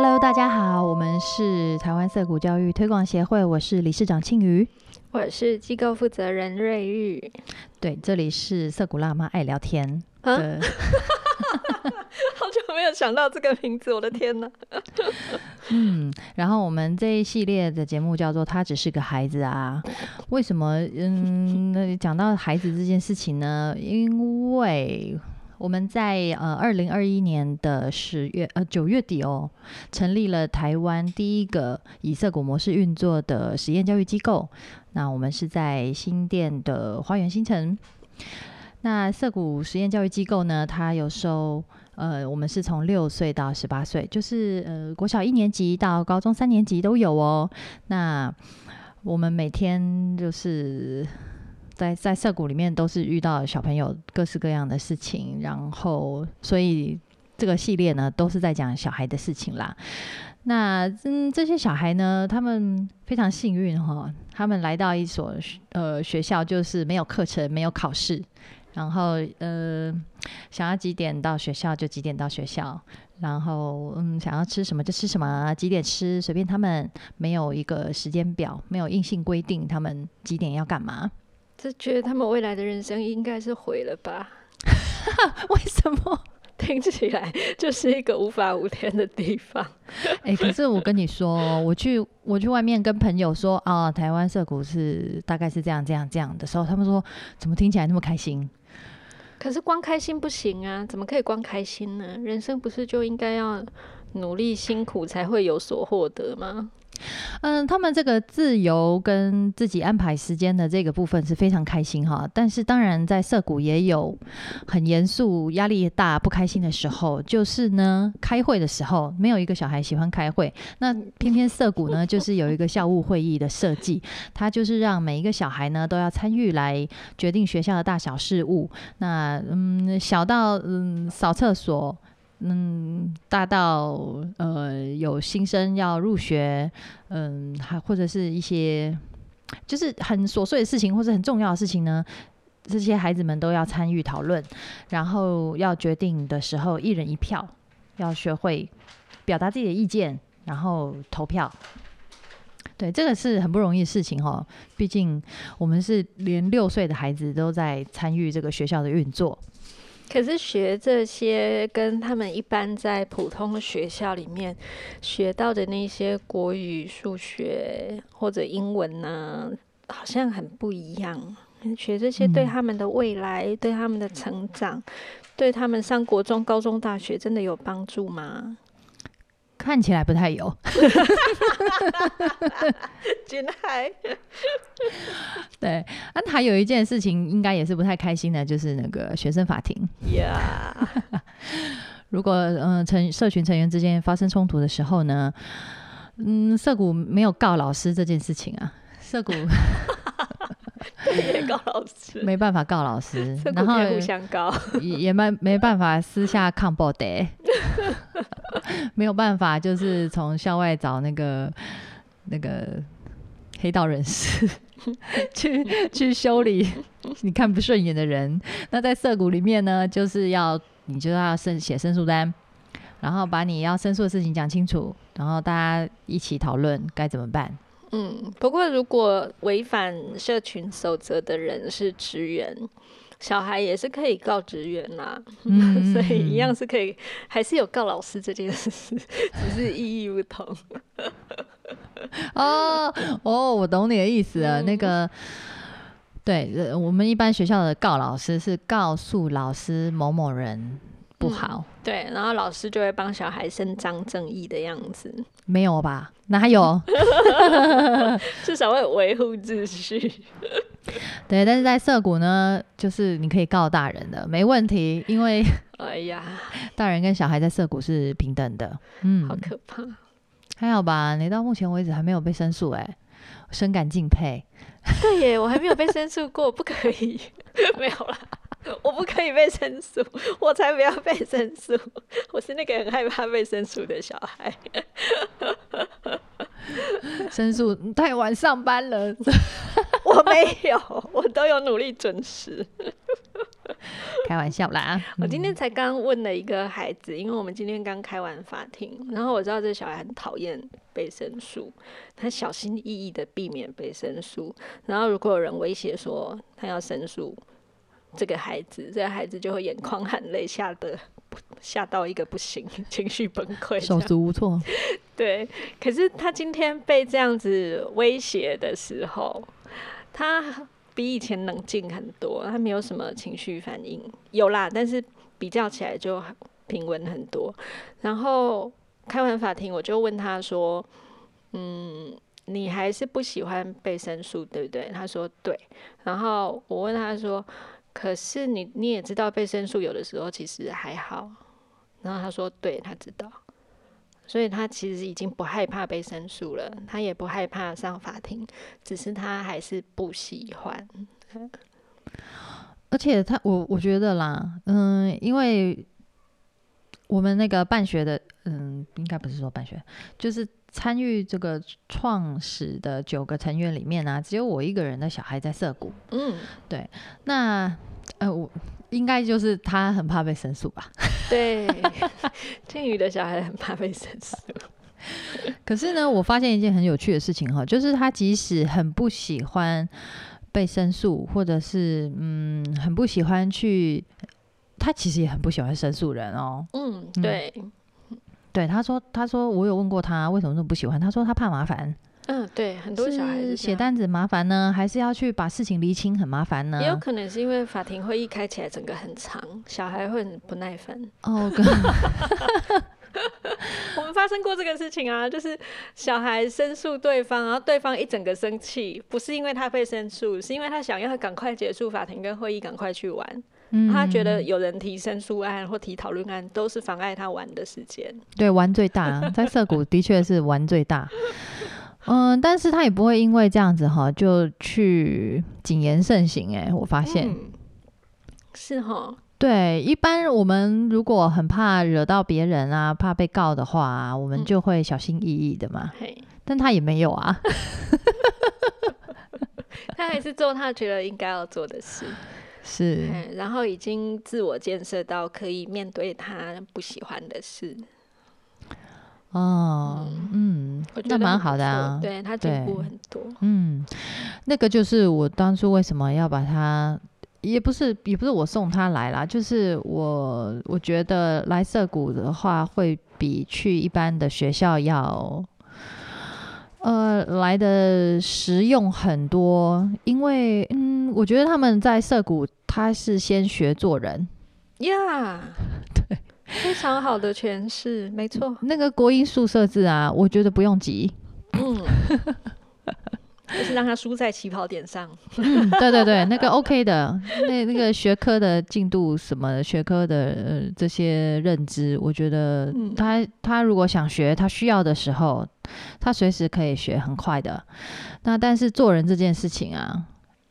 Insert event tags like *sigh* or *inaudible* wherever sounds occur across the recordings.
Hello，大家好，我们是台湾色谷教育推广协会，我是理事长庆瑜，我是机构负责人瑞玉。对，这里是色谷辣妈爱聊天。*laughs* 好久没有想到这个名字，我的天哪！*laughs* 嗯，然后我们这一系列的节目叫做《他只是个孩子》啊。为什么？嗯，讲到孩子这件事情呢？因为我们在呃二零二一年的十月呃九月底哦，成立了台湾第一个以色谷模式运作的实验教育机构。那我们是在新店的花园新城。那色谷实验教育机构呢，它有收呃，我们是从六岁到十八岁，就是呃国小一年级到高中三年级都有哦。那我们每天就是在在涩谷里面都是遇到小朋友各式各样的事情，然后所以这个系列呢都是在讲小孩的事情啦。那嗯这些小孩呢，他们非常幸运哈，他们来到一所呃学校，就是没有课程，没有考试，然后呃想要几点到学校就几点到学校。然后，嗯，想要吃什么就吃什么，几点吃随便他们，没有一个时间表，没有硬性规定他们几点要干嘛。这觉得他们未来的人生应该是毁了吧？*laughs* 为什么？*laughs* 听起来就是一个无法无天的地方。*laughs* 哎，可是我跟你说，我去我去外面跟朋友说啊，台湾社股是大概是这样这样这样的时候，他们说怎么听起来那么开心？可是光开心不行啊，怎么可以光开心呢？人生不是就应该要努力辛苦才会有所获得吗？嗯，他们这个自由跟自己安排时间的这个部分是非常开心哈。但是当然在涩谷也有很严肃、压力大、不开心的时候，就是呢开会的时候，没有一个小孩喜欢开会。那偏偏涩谷呢，就是有一个校务会议的设计，它就是让每一个小孩呢都要参与来决定学校的大小事务。那嗯，小到嗯扫厕所。嗯，大到呃有新生要入学，嗯，还或者是一些就是很琐碎的事情，或者很重要的事情呢，这些孩子们都要参与讨论，然后要决定的时候，一人一票，要学会表达自己的意见，然后投票。对，这个是很不容易的事情哈，毕竟我们是连六岁的孩子都在参与这个学校的运作。可是学这些跟他们一般在普通学校里面学到的那些国语、数学或者英文呢，好像很不一样。学这些对他们的未来、对他们的成长、对他们上国中、高中、大学，真的有帮助吗？看起来不太有，真嗨。对，那还有一件事情，应该也是不太开心的，就是那个学生法庭。呀，*laughs* 如果嗯成社群成员之间发生冲突的时候呢，嗯，社谷没有告老师这件事情啊，社谷也 *laughs* 告老师，没办法告老师，*laughs* 然后互相告，也也没没办法私下抗暴的。*laughs* 没有办法，就是从校外找那个那个黑道人士去去修理你看不顺眼的人。那在涩谷里面呢，就是要你就要申写申诉单，然后把你要申诉的事情讲清楚，然后大家一起讨论该怎么办。嗯，不过如果违反社群守则的人是职员。小孩也是可以告职员呐，*laughs* 所以一样是可以，还是有告老师这件事，*laughs* 只是意义不同。*laughs* 哦哦，我懂你的意思了。那个，对，我们一般学校的告老师是告诉老师某某人不好，对，然后老师就会帮小孩伸张正义的样子。没有吧？哪有？*laughs* 至少会维护秩序。*laughs* 对，但是在涩谷呢，就是你可以告大人的，没问题，因为哎呀，*laughs* 大人跟小孩在涩谷是平等的。嗯，好可怕。还好吧？你到目前为止还没有被申诉，哎，深感敬佩。对耶，我还没有被申诉过，不可以，没有啦，*laughs* 我不可以被申诉，*laughs* 我才不要被申诉，*laughs* 我是那个很害怕被申诉的小孩。申诉太晚上班了，我没有，我都有努力准时。开玩笑啦。我今天才刚问了一个孩子，因为我们今天刚开完法庭，然后我知道这小孩很讨厌被申诉，他小心翼翼的避免被申诉。然后如果有人威胁说他要申诉这个孩子，这个孩子就会眼眶含泪，吓得吓到一个不行，*laughs* 情绪崩溃，手足无措。*laughs* 对，可是他今天被这样子威胁的时候，他。比以前冷静很多，他没有什么情绪反应，有啦，但是比较起来就平稳很多。然后开完法庭，我就问他说：“嗯，你还是不喜欢被申诉，对不对？”他说：“对。”然后我问他说：“可是你你也知道被申诉有的时候其实还好。”然后他说：“对，他知道。”所以他其实已经不害怕被申诉了，他也不害怕上法庭，只是他还是不喜欢。而且他，我我觉得啦，嗯，因为我们那个办学的，嗯，应该不是说办学，就是参与这个创始的九个成员里面呢，只有我一个人的小孩在涩谷。嗯，对，那呃我。应该就是他很怕被申诉吧？*laughs* 对，*laughs* 金宇的小孩很怕被申诉。可是呢，我发现一件很有趣的事情哈，就是他即使很不喜欢被申诉，或者是嗯很不喜欢去，他其实也很不喜欢申诉人哦。嗯，对，对，他说，他说我有问过他为什么那么不喜欢，他说他怕麻烦。嗯，对，很多小孩子写单子麻烦呢，还是要去把事情厘清很麻烦呢？也有可能是因为法庭会议开起来整个很长，小孩会很不耐烦。哦，*laughs* 我们发生过这个事情啊，就是小孩申诉对方，然后对方一整个生气，不是因为他被申诉，是因为他想要赶快结束法庭跟会议，赶快去玩。嗯，他觉得有人提申诉案或提讨论案都是妨碍他玩的时间。对，玩最大，在涩谷的确是玩最大。*laughs* 嗯，但是他也不会因为这样子哈，就去谨言慎行。哎，我发现是哈。对，一般我们如果很怕惹到别人啊，怕被告的话，我们就会小心翼翼的嘛。但他也没有啊，*laughs* 他还是做他觉得应该要做的事。是，然后已经自我建设到可以面对他不喜欢的事。哦，嗯，那蛮好的啊，对他进步很多。嗯，那个就是我当初为什么要把他，也不是也不是我送他来啦，就是我我觉得来涩谷的话，会比去一般的学校要，呃，来的实用很多。因为，嗯，我觉得他们在涩谷，他是先学做人呀，*laughs* 对。非常好的诠释，没错。那个国音宿舍字啊，我觉得不用急。嗯，*laughs* 就是让他输在起跑点上。嗯，对对对，*laughs* 那个 OK 的。那那个学科的进度，什么学科的这些认知，我觉得他他如果想学，他需要的时候，他随时可以学，很快的。那但是做人这件事情啊，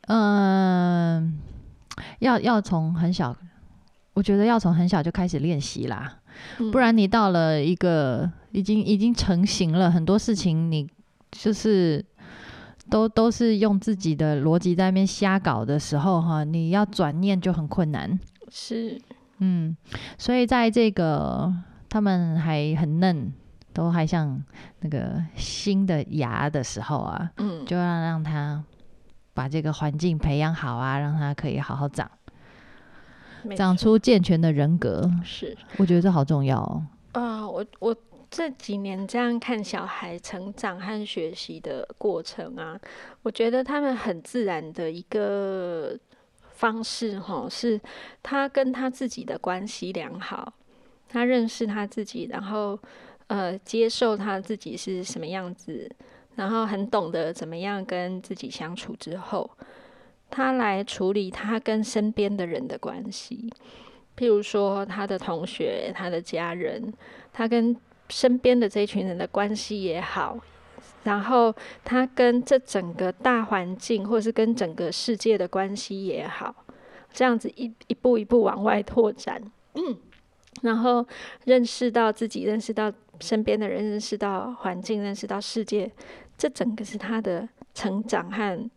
嗯，要要从很小。我觉得要从很小就开始练习啦，不然你到了一个已经已经成型了很多事情，你就是都都是用自己的逻辑在那边瞎搞的时候，哈，你要转念就很困难。是，嗯，所以在这个他们还很嫩，都还像那个新的芽的时候啊，嗯，就要让他把这个环境培养好啊，让他可以好好长。长出健全的人格，是我觉得这好重要哦。啊，我我这几年这样看小孩成长和学习的过程啊，我觉得他们很自然的一个方式哈，是他跟他自己的关系良好，他认识他自己，然后呃接受他自己是什么样子，然后很懂得怎么样跟自己相处之后。他来处理他跟身边的人的关系，譬如说他的同学、他的家人，他跟身边的这一群人的关系也好，然后他跟这整个大环境，或是跟整个世界的关系也好，这样子一一步一步往外拓展，然后认识到自己，认识到身边的人，认识到环境，认识到世界，这整个是他的成长和。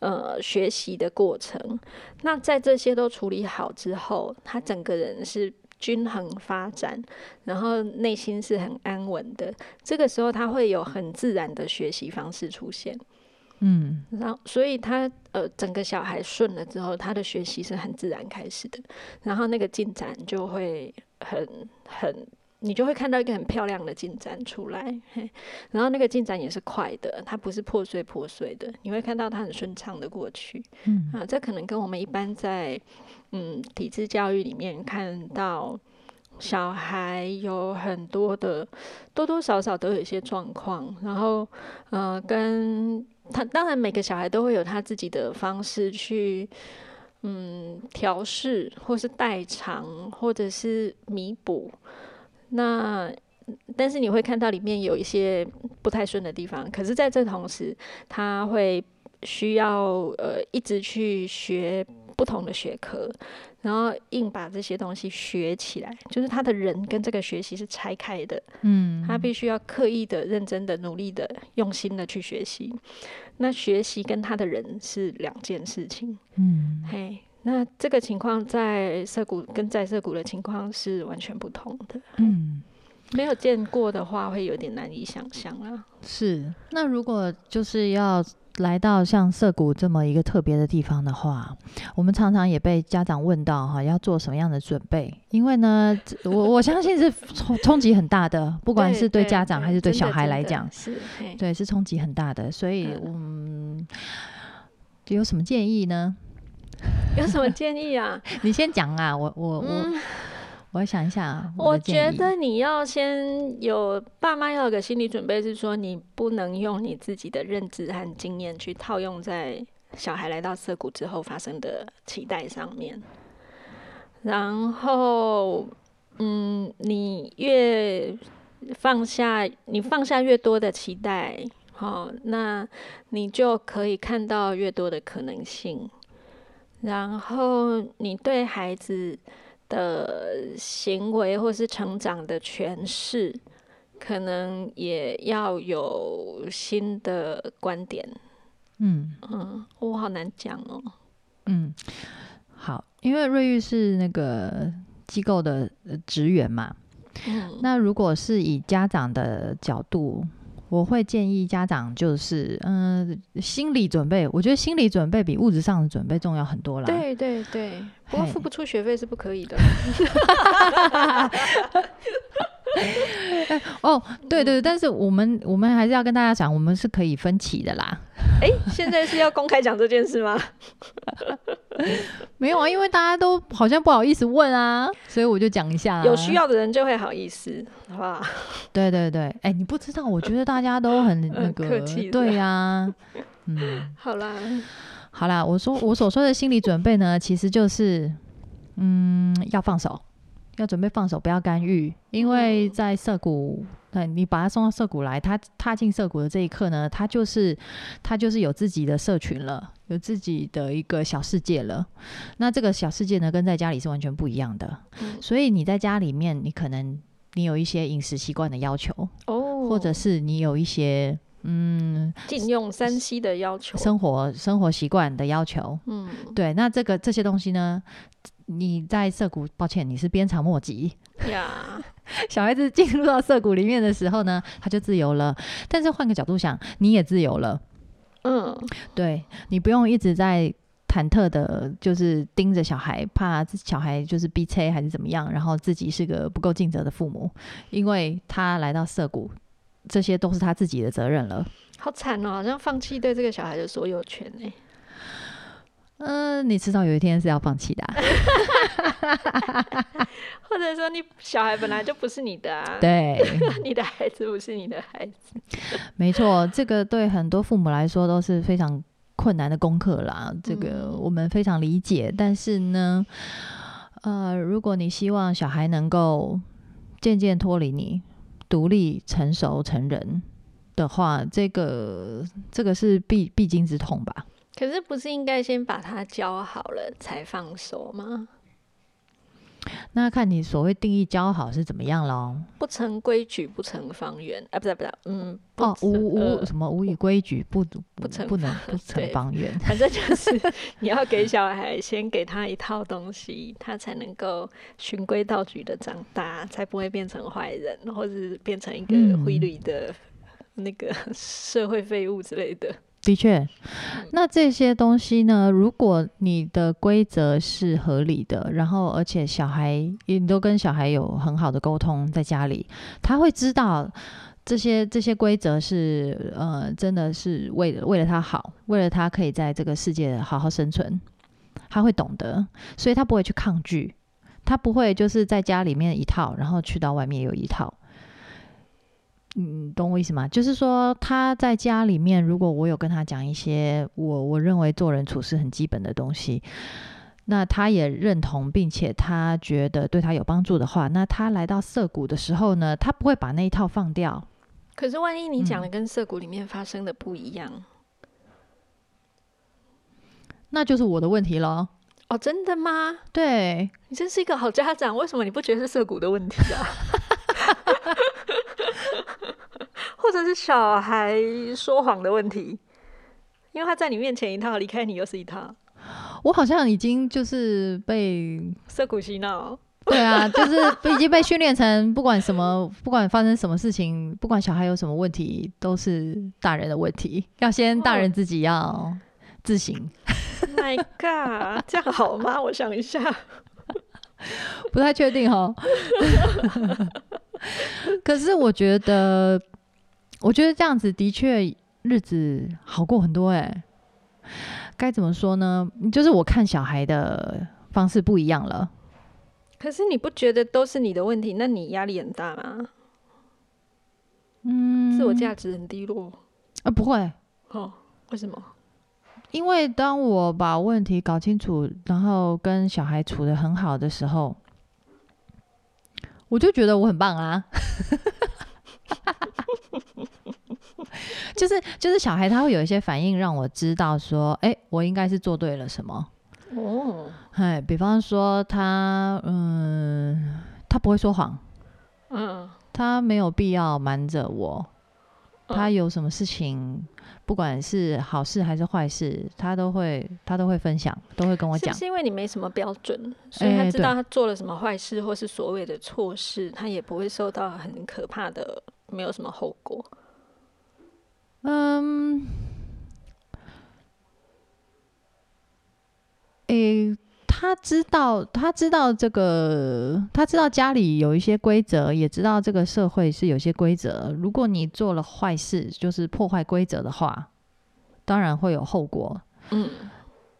呃学习的过程。那在这些都处理好之后，他整个人是均衡发展，然后内心是很安稳的。这个时候，他会有很自然的学习方式出现。嗯，然后，所以他呃，整个小孩顺了之后，他的学习是很自然开始的，然后那个进展就会很很，你就会看到一个很漂亮的进展出来，嘿，然后那个进展也是快的，它不是破碎破碎的，你会看到它很顺畅的过去，嗯啊，这可能跟我们一般在嗯体制教育里面看到。小孩有很多的，多多少少都有一些状况，然后，呃，跟他当然每个小孩都会有他自己的方式去，嗯，调试或是代偿或者是弥补。那但是你会看到里面有一些不太顺的地方，可是在这同时，他会需要呃一直去学不同的学科。然后硬把这些东西学起来，就是他的人跟这个学习是拆开的。嗯，他必须要刻意的、认真的、努力的、用心的去学习。那学习跟他的人是两件事情。嗯，嘿，那这个情况在涩谷跟在涩谷的情况是完全不同的。嗯，没有见过的话，会有点难以想象啊。是。那如果就是要。来到像涩谷这么一个特别的地方的话，我们常常也被家长问到哈，要做什么样的准备？因为呢，我我相信是冲冲击很大的，不管是对家长还是对小孩来讲，是对是冲击很大的。所以，嗯，有什么建议呢？有什么建议啊？*laughs* 你先讲啊，我我我。我想一下，我觉得你要先有爸妈要有个心理准备，是说你不能用你自己的认知和经验去套用在小孩来到涩谷之后发生的期待上面。然后，嗯，你越放下，你放下越多的期待，好，那你就可以看到越多的可能性。然后，你对孩子。的行为或是成长的诠释，可能也要有新的观点。嗯嗯，我好难讲哦。嗯，好，因为瑞玉是那个机构的职员嘛。嗯，那如果是以家长的角度。我会建议家长就是，嗯，心理准备，我觉得心理准备比物质上的准备重要很多啦。对对对，不过付不出学费是不可以的。*laughs* 哦，对对，但是我们我们还是要跟大家讲，我们是可以分歧的啦。*laughs* 哎，现在是要公开讲这件事吗？*laughs* 没有啊，因为大家都好像不好意思问啊，所以我就讲一下。有需要的人就会好意思，好吧？对对对，哎，你不知道，我觉得大家都很那个客气，对呀。嗯，好啦，好啦，我说我所说的心理准备呢，其实就是，嗯，要放手。要准备放手，不要干预，因为在涩谷，对你把他送到涩谷来，他踏进涩谷的这一刻呢，他就是他就是有自己的社群了，有自己的一个小世界了。那这个小世界呢，跟在家里是完全不一样的。所以你在家里面，你可能你有一些饮食习惯的要求哦，或者是你有一些嗯禁用三 C 的要求，生活生活习惯的要求。嗯，对，那这个这些东西呢？你在涩谷，抱歉，你是鞭长莫及呀。*laughs* 小孩子进入到涩谷里面的时候呢，他就自由了。但是换个角度想，你也自由了。嗯，对你不用一直在忐忑的，就是盯着小孩，怕小孩就是逼车还是怎么样，然后自己是个不够尽责的父母，因为他来到涩谷，这些都是他自己的责任了。好惨哦，好像放弃对这个小孩的所有权哎。嗯，你迟早有一天是要放弃的，*laughs* 或者说你小孩本来就不是你的啊，对，*laughs* 你的孩子不是你的孩子，没错，这个对很多父母来说都是非常困难的功课啦，这个我们非常理解。但是呢，呃，如果你希望小孩能够渐渐脱离你，独立、成熟、成人的话，这个这个是必必经之痛吧。可是不是应该先把他教好了才放手吗？那看你所谓定义教好是怎么样喽？不成规矩不成方圆，啊，不对不对，嗯，不哦，无无呃什么无以规矩，不不成不能不成方圆。*laughs* 反正就是你要给小孩先给他一套东西，他才能够循规蹈矩的长大，才不会变成坏人，或者是变成一个嗯灰绿的那个 *laughs* 社会废物之类的。的确，那这些东西呢，如果你的规则是合理的，然后而且小孩你都跟小孩有很好的沟通，在家里，他会知道这些这些规则是呃，真的是为了为了他好，为了他可以在这个世界好好生存，他会懂得，所以他不会去抗拒，他不会就是在家里面一套，然后去到外面有一套。嗯，懂我意思吗？就是说他在家里面，如果我有跟他讲一些我我认为做人处事很基本的东西，那他也认同，并且他觉得对他有帮助的话，那他来到涩谷的时候呢，他不会把那一套放掉。可是万一你讲嗯的跟涩谷里面发生的不一样，那就是我的问题咯。哦，真的吗？对，你真是一个好家长，为什么你不觉得是涩谷的问题啊？*laughs* *laughs* 或者是小孩说谎的问题？因为他在你面前一套，离开你又是一套，我好像已经就是被涩谷洗脑。对啊，就是已经被训练成不管什么，*laughs* 不管发生什么事情，不管小孩有什么问题，都是大人的问题，要先大人自己要自省。My God，这样好吗？我想一下，*laughs* 不太确定哦。*laughs* 可是我觉得，我觉得这样子的确日子好过很多哎、该怎么说呢？就是我看小孩的方式不一样了。可是你不觉得都是你的问题？那你压力很大吗？嗯，自我价值很低落。啊不会，哦，为什么？因为当我把问题搞清楚，然后跟小孩处的很好的时候，我就觉得我很棒啊。就是就是小孩他会有一些反应，让我知道说，哎、我应该是做对了什么。哦，哎，比方说他，嗯，他不会说谎，嗯，他没有必要瞒着我。他嗯有什么事情，不管是好事还是坏事，他都会他都会分享，都会跟我讲是因为你没什么标准，所以他哎知道他做了什么坏事或是所谓的错事，他也不会受到很可怕的，没有什么后果。嗯，诶、他知道，他知道这个，他知道家里有一些规则，也知道这个社会是有些规则。如果你做了坏事，就是破坏规则的话，当然会有后果。嗯，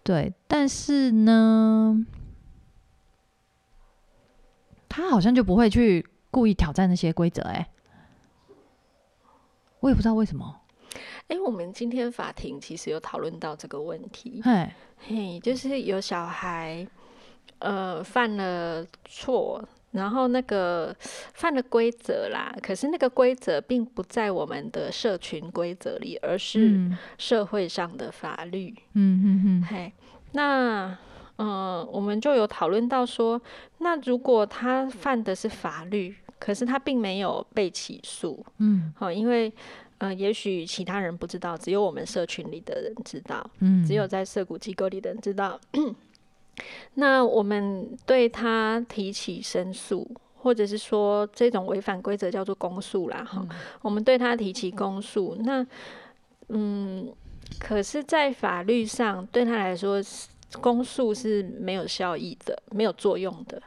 对，但是呢，他好像就不会去故意挑战那些规则。哎，我也不知道为什么。哎、我们今天法庭其实有讨论到这个问题，嘿，就是有小孩，呃，犯了错，然后那个犯了规则啦，可是那个规则并不在我们的社群规则里，而是嗯社会上的法律。嗯嗯嗯。嘿，那嗯、呃我们就有讨论到说，那如果他犯的是法律，可是他并没有被起诉，嗯好，因为呃，也许其他人不知道，只有我们社群里的人知道，嗯，只有在涉谷机构里的人知道。*clears throat* 那我们对他提起申诉，或者是说这种违反规则叫做公诉啦，哈、我们对他提起公诉，那嗯，可是，在法律上对他来说，公诉是没有效益的，没有作用的。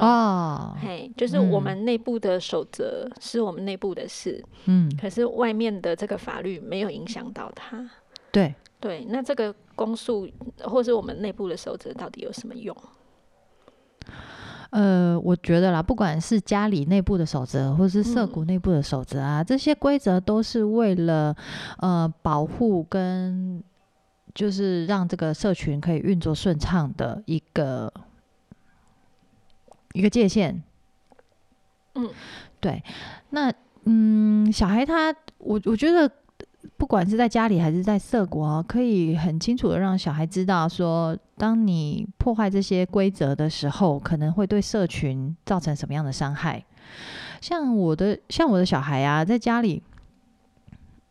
哦，嘿，就是我嗯们内部的守则是我们内部的事，嗯，可是外面的这个法律没有影响到他。对，对，那这个公诉或是我们内部的守则到底有什么用？呃，我觉得啦，不管是家里内部的守则，或是社嗯谷内部的守则啊，这些规则都是为了呃保护跟就是让这个社群可以运作顺畅的一个一个界限。嗯，对，那嗯，小孩他，我我觉得不管是在家里还是在社国，可以很清楚的让小孩知道说，当你破坏这些规则的时候，可能会对社群造成什么样的伤害。像我的像我的小孩啊，在家里，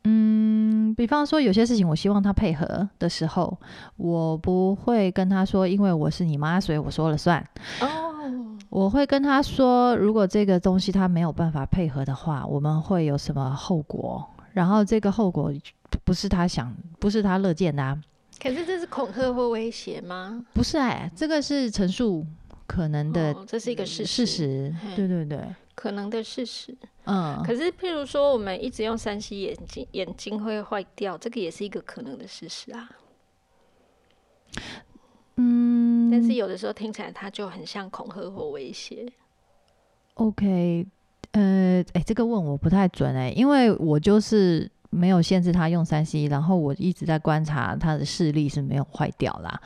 嗯，比方说有些事情我希望他配合的时候，我不会跟他说，因为我是你妈，所以我说了算。哦，我会跟他说，如果这个东西他没有办法配合的话，我们会有什么后果？然后这个后果不是他想，不是他乐见的、啊，可是这是恐吓或威胁吗？不是哎、这个是陈述可能的哦这是一个事事实，对对对，可能的事实。嗯，可是，譬如说，我们一直用三 C 眼镜，眼睛会坏掉，这个也是一个可能的事实啊。嗯，但是有的时候听起来，它就很像恐吓或威胁。OK，呃，哎，这个问我不太准哎、因为我就是没有限制他用三 C，然后我一直在观察他的视力是没有坏掉啦，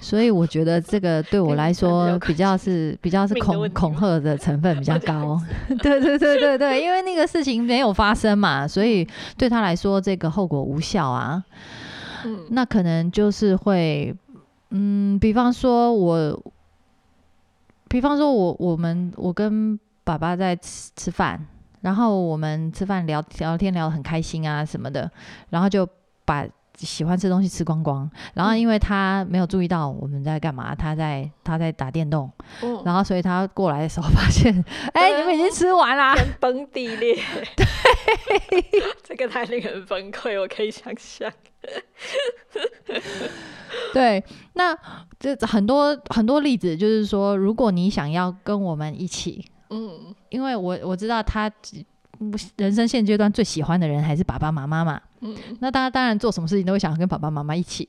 所以我觉得这个对我来说比较是比较是恐恐吓的成分比较高，*laughs* 对对对对对，因为那个事情没有发生嘛，所以对他来说这个后果无效啊，嗯，那可能就是会，嗯，比方说我，比方说我我们我跟爸爸在吃吃饭，然后我们吃饭聊聊天聊得很开心啊什么的，然后就把喜欢吃的东西吃光光，然后因为他没有注意到我们在干嘛，他在他在打电动，嗯然后所以他过来的时候发现，哎、你们已经吃完啦、天崩地裂。*laughs* 对，这个太令人崩溃，我可以想象。对，那这很多很多例子，就是说，如果你想要跟我们一起，嗯因为我我知道他人生现阶段最喜欢的人还是爸爸妈妈嘛，嗯那大家当然做什么事情都会想要跟爸爸妈妈一起。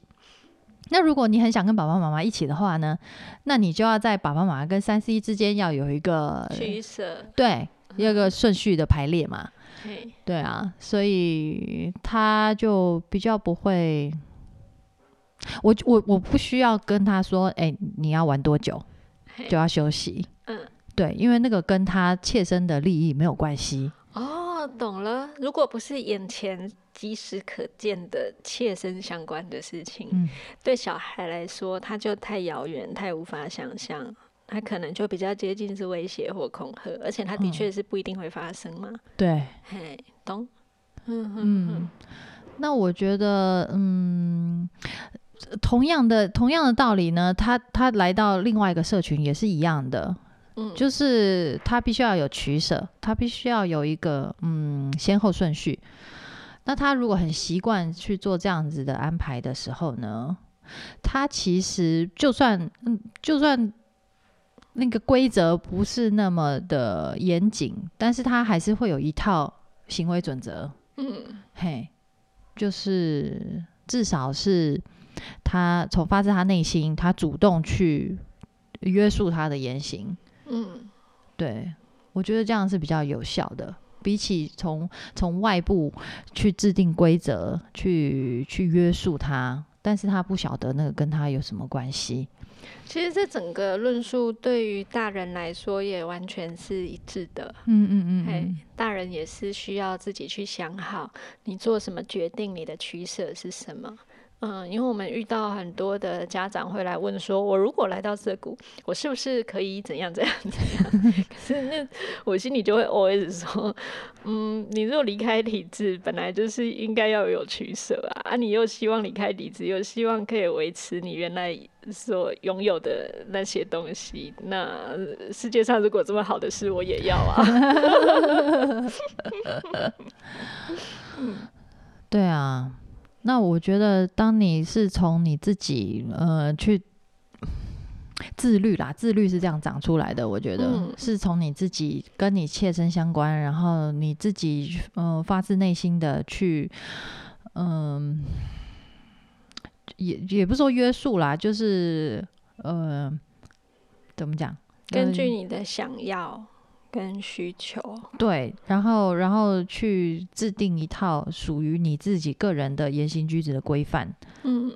那如果你很想跟爸爸妈妈一起的话呢，那你就要在爸爸妈妈跟三 C 之间要有一个取舍。对，有一个顺序的排列嘛。嘿，对啊，所以他就比较不会，我我我不需要跟他说，哎、你要玩多久就要休息。嗯，对，因为那个跟他切身的利益没有关系。哦，懂了。如果不是眼前即时可见的切身相关的事情，嗯，对小孩来说，他就太遥远，太无法想象。他可能就比较接近是威胁或恐吓，而且他的嗯确是不一定会发生嘛。对，嘿，懂？嗯嗯，那我觉得，嗯，同样的同样的道理呢，他他来到另外一个社群也是一样的，嗯，就是他必须要有取舍，他必须要有一个嗯先后顺序。那他如果很习惯去做这样子的安排的时候呢，他其实就算嗯，就算那个规则不是那么的严谨，但是他还是会有一套行为准则。嗯嘿，就是至少是他从发自他内心，他主动去约束他的言行。嗯对我觉得这样是比较有效的，比起从从外部去制定规则，去去约束他，但是他不晓得那个跟他有什么关系。其实这整个论述对于大人来说也完全是一致的。嗯嗯嘿嗯，大人也是需要自己去想好，你做什么决定，你的取舍是什么。嗯，因为我们遇到很多的家长会来问说，我如果来到这股，我是不是可以怎样怎样怎样？*laughs* 可是那我心里就会 always 说，嗯，你如果离开体制，本来就是应该要有取舍啊，啊，你又希望离开体制，又希望可以维持你原来所拥有的那些东西，那呃世界上如果这么好的事，我也要啊。*laughs* *laughs* 对啊。那我觉得，当你是从你自己呃去自律啦，自律是这样长出来的。我觉得、嗯是从你自己跟你切身相关，然后你自己呃发自内心的去，嗯、也也不是说约束啦，就是呃怎么讲？根据呃你的想要跟需求，对，然后然后去制定一套属于你自己个人的言行举止的规范。嗯。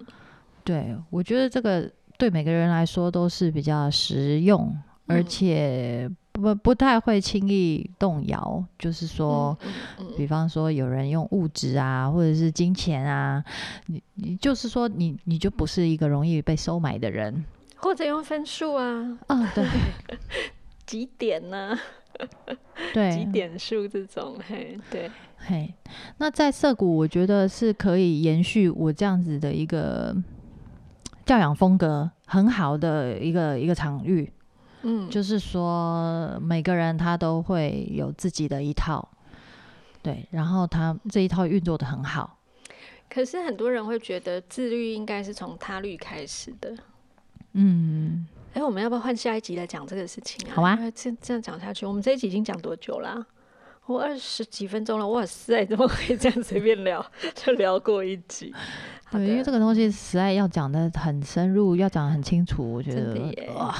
对我觉得这个对每个人来说都是比较实用，而嗯。且不不不太会轻易动摇，就是说，嗯嗯。比方说有人用物质啊，或者是金钱啊，你你就是说你你就不是一个容易被收买的人。或者用分数啊，啊，对。*laughs* 几点呢、*laughs* 对，几点数这种，嘿，对，嘿，那在涩谷，我觉得是可以延续我这样子的一个教养风格很好的一个一个场域，嗯，就是说每个人他都会有自己的一套，对，然后他这一套运作的很好，可是很多人会觉得自律应该是从他律开始的。嗯，哎，我们要不要换下一集来讲这个事情啊？好啊这这样讲下去，我们这一集已经讲多久啦、我二十几分钟了，哇塞，怎么可以这样随便聊 *laughs* 就聊过一集？好对，因为这个东西实在要讲的很深入，要讲的很清楚，我觉得耶哇，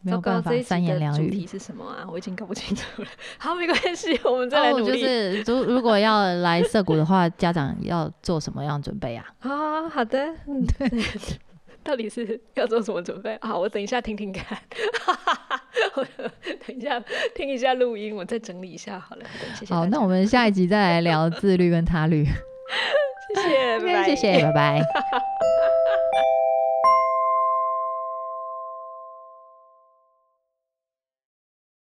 没有办法三言两语。主题是什么啊？我已经搞不清楚了。*laughs* 好，没关系，我们再来努力。是如如果要来涩谷的话，家长要做什么样准备啊？*laughs* 啊，好的，嗯，对，到底是要做什么准备？好，我等一下听听看，我 *laughs* 等一下听一下录音，我再整理一下好了。谢谢好，那我们下一集再来聊自律跟他律。*laughs* 谢谢，拜拜谢谢，拜拜。